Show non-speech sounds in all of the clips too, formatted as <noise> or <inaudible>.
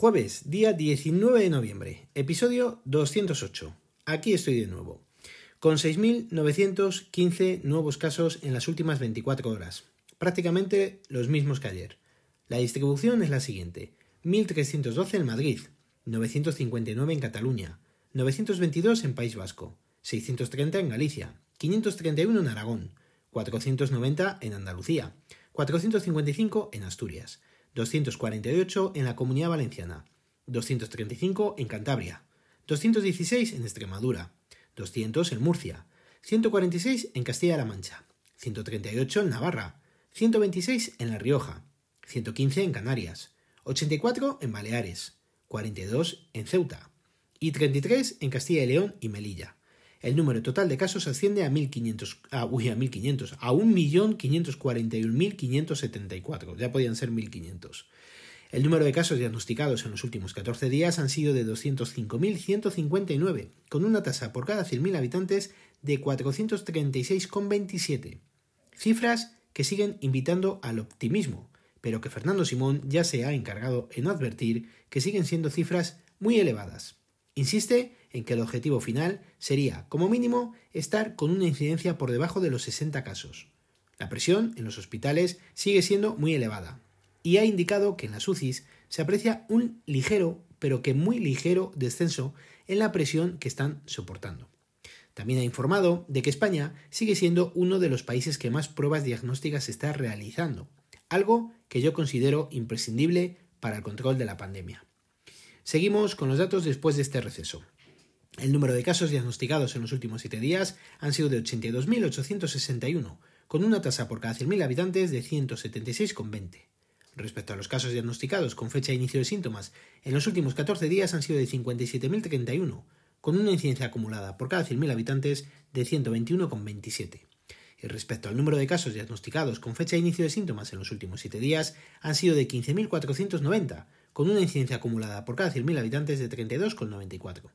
Jueves, día 19 de noviembre, episodio 208. Aquí estoy de nuevo, con 6.915 nuevos casos en las últimas 24 horas, prácticamente los mismos que ayer. La distribución es la siguiente, 1.312 en Madrid, 959 en Cataluña, 922 en País Vasco, 630 en Galicia, 531 en Aragón, 490 en Andalucía, 455 en Asturias, 248 en la Comunidad Valenciana, 235 en Cantabria, 216 en Extremadura, 200 en Murcia, 146 en Castilla-La Mancha, 138 en Navarra, 126 en La Rioja, 115 en Canarias, 84 en Baleares, 42 en Ceuta y 33 en Castilla y León y Melilla. El número total de casos asciende a 1.500, a, uy, a 1.500, a 1.541.574, ya podían ser 1.500. El número de casos diagnosticados en los últimos 14 días han sido de 205.159, con una tasa por cada 100.000 habitantes de 436,27. Cifras que siguen invitando al optimismo, pero que Fernando Simón ya se ha encargado en advertir que siguen siendo cifras muy elevadas. Insiste en que el objetivo final sería, como mínimo, estar con una incidencia por debajo de los 60 casos. La presión en los hospitales sigue siendo muy elevada y ha indicado que en las UCIs se aprecia un ligero, pero que muy ligero descenso en la presión que están soportando. También ha informado de que España sigue siendo uno de los países que más pruebas diagnósticas está realizando, algo que yo considero imprescindible para el control de la pandemia. Seguimos con los datos después de este receso. El número de casos diagnosticados en los últimos siete días han sido de 82.861, con una tasa por cada 100.000 habitantes de 176,20. Respecto a los casos diagnosticados con fecha de inicio de síntomas, en los últimos 14 días han sido de 57.031, con una incidencia acumulada por cada 100.000 habitantes de 121,27. Y respecto al número de casos diagnosticados con fecha de inicio de síntomas en los últimos 7 días, han sido de 15.490, con una incidencia acumulada por cada 100.000 habitantes de 32,94.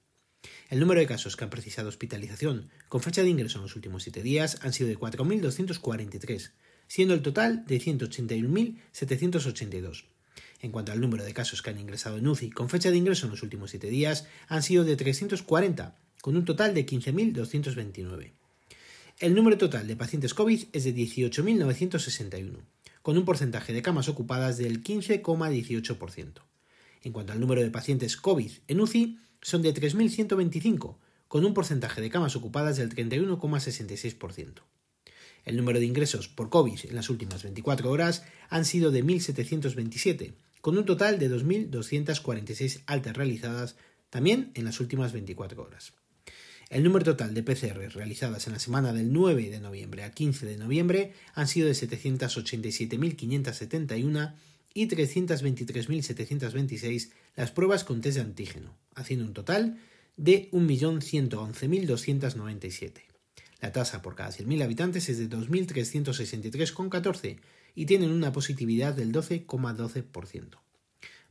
El número de casos que han precisado hospitalización con fecha de ingreso en los últimos 7 días han sido de 4.243, siendo el total de 181.782. En cuanto al número de casos que han ingresado en UCI con fecha de ingreso en los últimos 7 días, han sido de 340, con un total de 15.229. El número total de pacientes COVID es de 18.961, con un porcentaje de camas ocupadas del 15,18%. En cuanto al número de pacientes COVID en UCI, son de 3.125, con un porcentaje de camas ocupadas del 31,66%. El número de ingresos por COVID en las últimas 24 horas han sido de 1.727, con un total de 2.246 altas realizadas también en las últimas 24 horas. El número total de PCR realizadas en la semana del 9 de noviembre al 15 de noviembre han sido de 787.571 y 323.726 las pruebas con test de antígeno, haciendo un total de 1.111.297. La tasa por cada 100.000 habitantes es de 2.363,14 y tienen una positividad del 12,12%.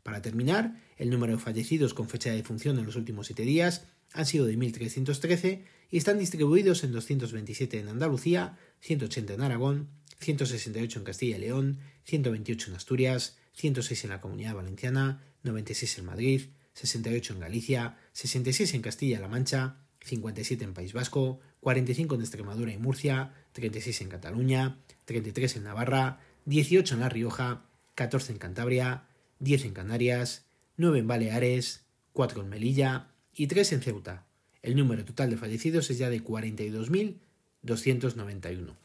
Para terminar, el número de fallecidos con fecha de defunción en los últimos 7 días han sido de 1.313 y están distribuidos en 227 en Andalucía, 180 en Aragón, 168 en Castilla y León, 128 en Asturias, 106 en la Comunidad Valenciana, 96 en Madrid, 68 en Galicia, 66 en Castilla-La Mancha, 57 en País Vasco, 45 en Extremadura y Murcia, 36 en Cataluña, 33 en Navarra, 18 en La Rioja, 14 en Cantabria, 10 en Canarias, 9 en Baleares, 4 en Melilla y 3 en Ceuta. El número total de fallecidos es ya de 42.291.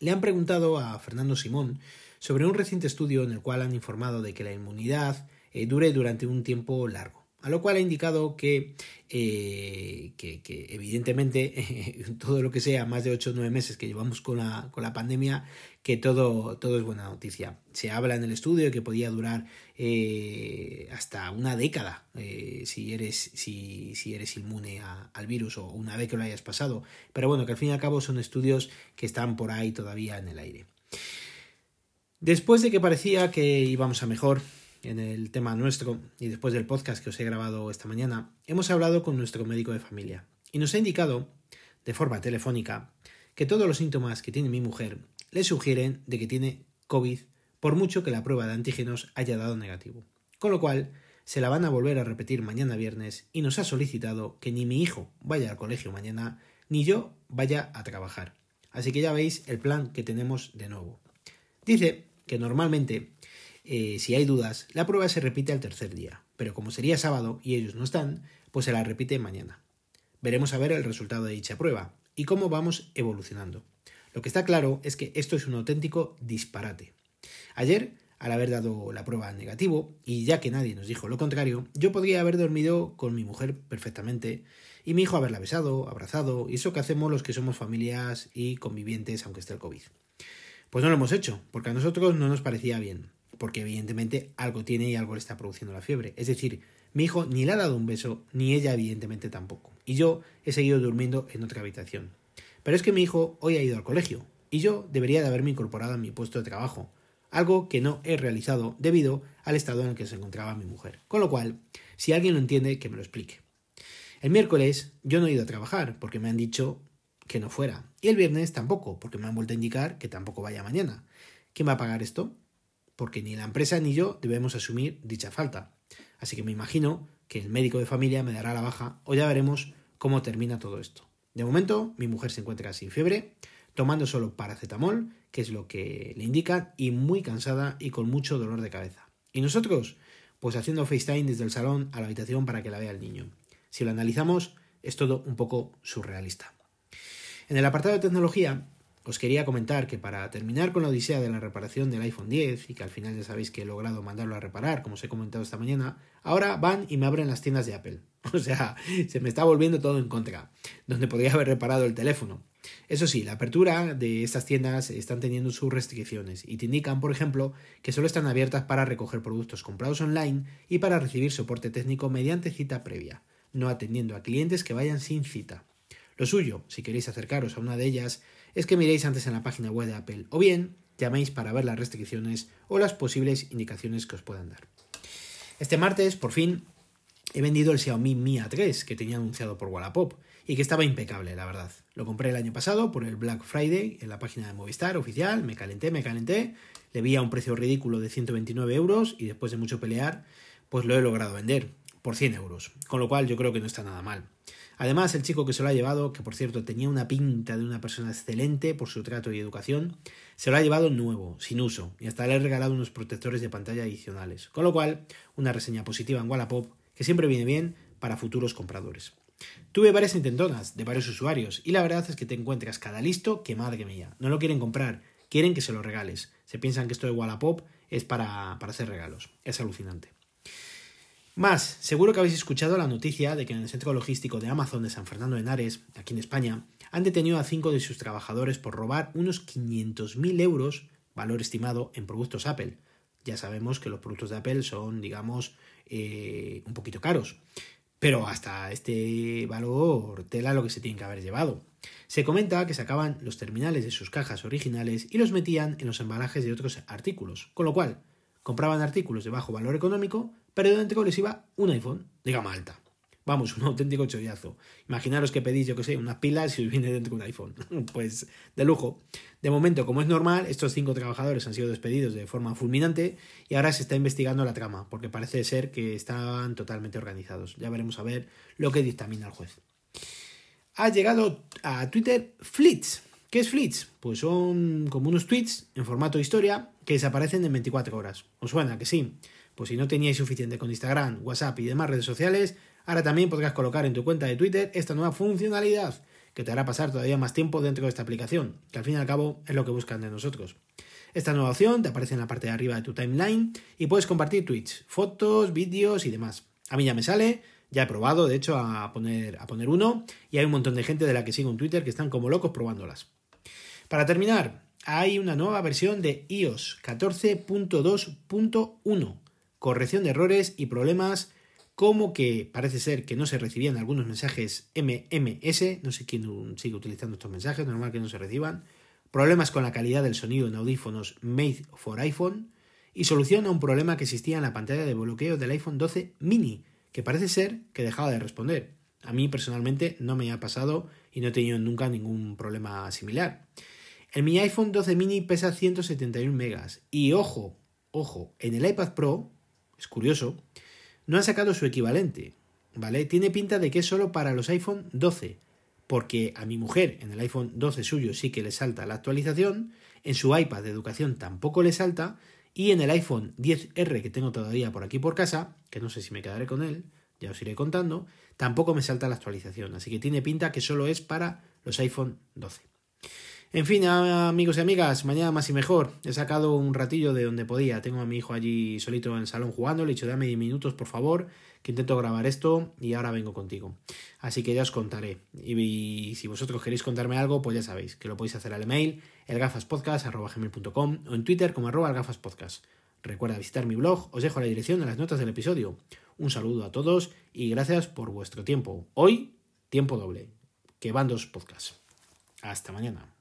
Le han preguntado a Fernando Simón sobre un reciente estudio en el cual han informado de que la inmunidad eh, dure durante un tiempo largo. A lo cual ha indicado que, eh, que, evidentemente <laughs> todo lo que sea más de 8 o 9 meses que llevamos con la, con la pandemia, que todo, todo es buena noticia. Se habla en el estudio que podía durar eh, hasta una década si, eres, si, si eres inmune al virus o una vez que lo hayas pasado. Pero bueno, que al fin y al cabo son estudios que están por ahí todavía en el aire. Después de que parecía que íbamos a mejor en el tema nuestro y después del podcast que os he grabado esta mañana, hemos hablado con nuestro médico de familia y nos ha indicado, de forma telefónica, que todos los síntomas que tiene mi mujer le sugieren de que tiene COVID por mucho que la prueba de antígenos haya dado negativo. Con lo cual, se la van a volver a repetir mañana viernes y nos ha solicitado que ni mi hijo vaya al colegio mañana ni yo vaya a trabajar. Así que ya veis el plan que tenemos de nuevo. Dice que normalmente, eh, si hay dudas, la prueba se repite al tercer día, pero como sería sábado y ellos no están, pues se la repite mañana. Veremos a ver el resultado de dicha prueba y cómo vamos evolucionando. Lo que está claro es que esto es un auténtico disparate. Ayer, al haber dado la prueba negativo, y ya que nadie nos dijo lo contrario, yo podría haber dormido con mi mujer perfectamente y mi hijo haberla besado, abrazado, y eso que hacemos los que somos familias y convivientes aunque esté el COVID. Pues no lo hemos hecho, porque a nosotros no nos parecía bien, porque evidentemente algo tiene y algo le está produciendo la fiebre. Es decir, mi hijo ni le ha dado un beso, ni ella evidentemente tampoco. Y yo he seguido durmiendo en otra habitación. Pero es que mi hijo hoy ha ido al colegio, y yo debería de haberme incorporado a mi puesto de trabajo, algo que no he realizado debido al estado en el que se encontraba mi mujer. Con lo cual, si alguien lo entiende, que me lo explique. El miércoles yo no he ido a trabajar porque me han dicho que no fuera. Y el viernes tampoco, porque me han vuelto a indicar que tampoco vaya mañana. ¿Quién va a pagar esto? Porque ni la empresa ni yo debemos asumir dicha falta. Así que me imagino que el médico de familia me dará la baja o ya veremos cómo termina todo esto. De momento, mi mujer se encuentra sin fiebre, tomando solo paracetamol, que es lo que le indican, y muy cansada y con mucho dolor de cabeza. ¿Y nosotros? Pues haciendo FaceTime desde el salón a la habitación para que la vea el niño. Si lo analizamos, es todo un poco surrealista. En el apartado de tecnología, os quería comentar que para terminar con la odisea de la reparación del iPhone 10, y que al final ya sabéis que he logrado mandarlo a reparar, como os he comentado esta mañana, ahora van y me abren las tiendas de Apple. <laughs> O sea, se me está volviendo todo en contra, donde podría haber reparado el teléfono. Eso sí, la apertura de estas tiendas están teniendo sus restricciones y te indican, por ejemplo, que solo están abiertas para recoger productos comprados online y para recibir soporte técnico mediante cita previa, no atendiendo a clientes que vayan sin cita. Lo suyo, si queréis acercaros a una de ellas, es que miréis antes en la página web de Apple o bien llaméis para ver las restricciones o las posibles indicaciones que os puedan dar. Este martes, por fin, he vendido el Xiaomi Mi A3 que tenía anunciado por Wallapop y que estaba impecable, la verdad. Lo compré el año pasado por el Black Friday en la página de Movistar oficial, me calenté, me calenté, le vi a un precio ridículo de 129 euros y después de mucho pelear, pues lo he logrado vender por 100 euros, con lo cual yo creo que no está nada mal. Además, el chico que se lo ha llevado, que por cierto tenía una pinta de una persona excelente por su trato y educación, se lo ha llevado nuevo, sin uso, y hasta le he regalado unos protectores de pantalla adicionales. Con lo cual, una reseña positiva en Wallapop, que siempre viene bien para futuros compradores. Tuve varias intentonas de varios usuarios, y la verdad es que te encuentras cada listo que madre mía. No lo quieren comprar, quieren que se lo regales. Se piensan que esto de Wallapop es para, para hacer regalos. Es alucinante. Más, seguro que habéis escuchado la noticia de que en el centro logístico de Amazon de San Fernando de Henares, aquí en España, han detenido a cinco de sus trabajadores por robar unos 500.000 euros, valor estimado, en productos Apple. Ya sabemos que los productos de Apple son, digamos, eh, un poquito caros. Pero hasta este valor tela lo que se tiene que haber llevado. Se comenta que sacaban los terminales de sus cajas originales y los metían en los embalajes de otros artículos, con lo cual compraban artículos de bajo valor económico, pero dentro les iba un iPhone de gama alta. Vamos, un auténtico chollazo. Imaginaros que pedís, yo que sé, unas pilas y os viene dentro un iPhone. <laughs> pues de lujo. De momento, como es normal, estos cinco trabajadores han sido despedidos de forma fulminante y ahora se está investigando la trama, porque parece ser que estaban totalmente organizados. Ya veremos a ver lo que dictamina el juez. Ha llegado a Twitter Flits. ¿Qué es Flits? Pues son como unos tweets en formato historia que desaparecen en 24 horas. ¿Os suena que sí? Pues si no teníais suficiente con Instagram, WhatsApp y demás redes sociales, ahora también podrás colocar en tu cuenta de Twitter esta nueva funcionalidad que te hará pasar todavía más tiempo dentro de esta aplicación, que al fin y al cabo es lo que buscan de nosotros. Esta nueva opción te aparece en la parte de arriba de tu timeline y puedes compartir tweets, fotos, vídeos y demás. A mí ya me sale, ya he probado, de hecho, a poner, a poner uno y hay un montón de gente de la que sigo en Twitter que están como locos probándolas. Para terminar, hay una nueva versión de iOS 14.2.1, corrección de errores y problemas como que parece ser que no se recibían algunos mensajes MMS, no sé quién sigue utilizando estos mensajes, normal que no se reciban, problemas con la calidad del sonido en audífonos Made for iPhone y solución a un problema que existía en la pantalla de bloqueo del iPhone 12 mini, que parece ser que dejaba de responder. A mí personalmente no me ha pasado y no he tenido nunca ningún problema similar. El mi iPhone 12 mini pesa 171 megas. Y ojo, ojo, en el iPad Pro, es curioso, no han sacado su equivalente, ¿vale? Tiene pinta de que es solo para los iPhone 12, porque a mi mujer en el iPhone 12 suyo sí que le salta la actualización, en su iPad de educación tampoco le salta, y en el iPhone 10R que tengo todavía por aquí por casa, que no sé si me quedaré con él, ya os iré contando, tampoco me salta la actualización, así que tiene pinta que solo es para los iPhone 12. En fin, amigos y amigas, mañana más y mejor. He sacado un ratillo de donde podía. Tengo a mi hijo allí solito en el salón jugando. Le he dicho, dame 10 minutos, por favor, que intento grabar esto y ahora vengo contigo. Así que ya os contaré. Y, si vosotros queréis contarme algo, pues ya sabéis que lo podéis hacer al email elgafaspodcast.com o en Twitter como arroba elgafaspodcast. Recuerda visitar mi blog, os dejo la dirección en las notas del episodio. Un saludo a todos y gracias por vuestro tiempo. Hoy, tiempo doble, que van dos podcasts. Hasta mañana.